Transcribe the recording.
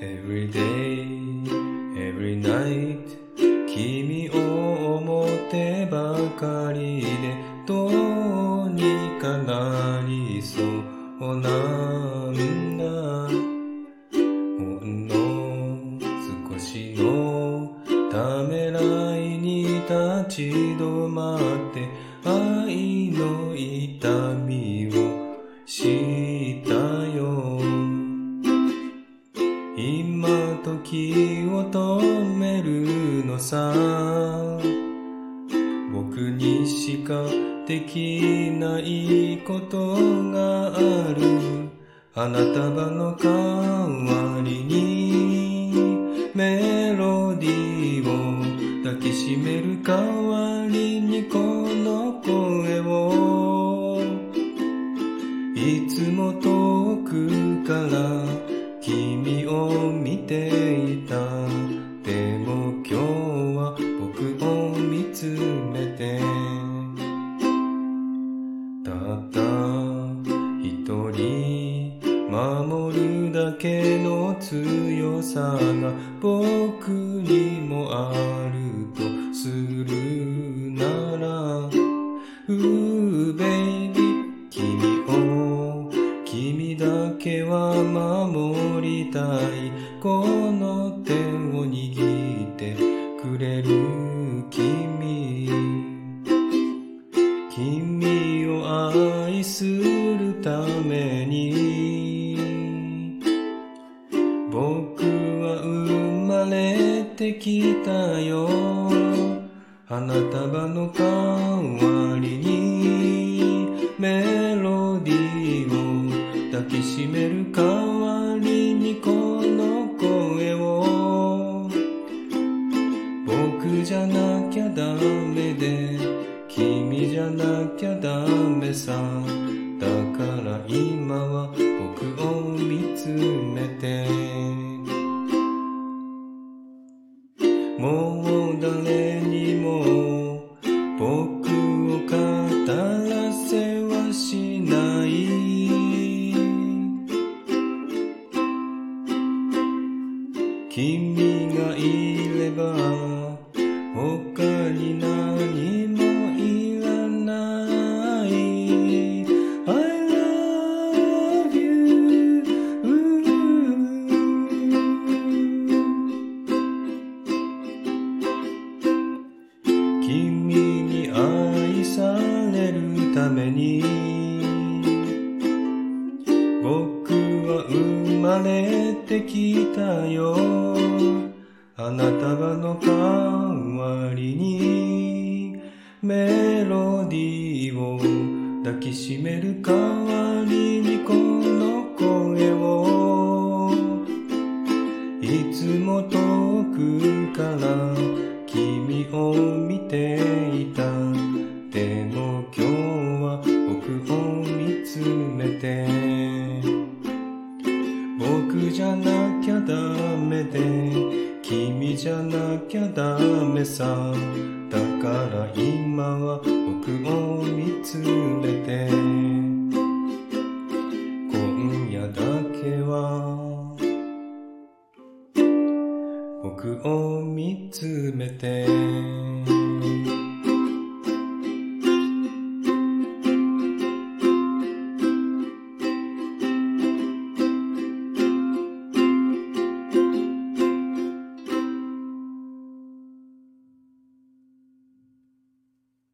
Every day, every night 君を思ってばかりでどうにかなりそうなんだ。ほんの少しのためらいに立ち止まって時を止めるのさ。僕にしかできないことがある。花束の代わりにメロディーを抱きしめる代わりにこの声を。いつも遠くから君を見ていた。でも今日は僕を見つめて。たった一人。守るだけの強さが僕にもある。けは守りたい。この手を握ってくれる君。君を愛するために。僕は生まれてきたよ。花束の代きしめる代わりにこの声を。僕じゃなきゃダメで君じゃなきゃダメさ。だから今は僕を見つめて。もう誰君がいれば他に何もいらない。I love you 君に愛されるために僕は生まれてきたよ。花束の代わりにメロディーを抱きしめる代わりにこの声をいつも遠くから君を見ていた。でも今日は僕を見つめて僕じゃなきゃダメで君じゃなきゃダメさ。だから今は僕を見つめて。今夜だけは。僕を見つめて。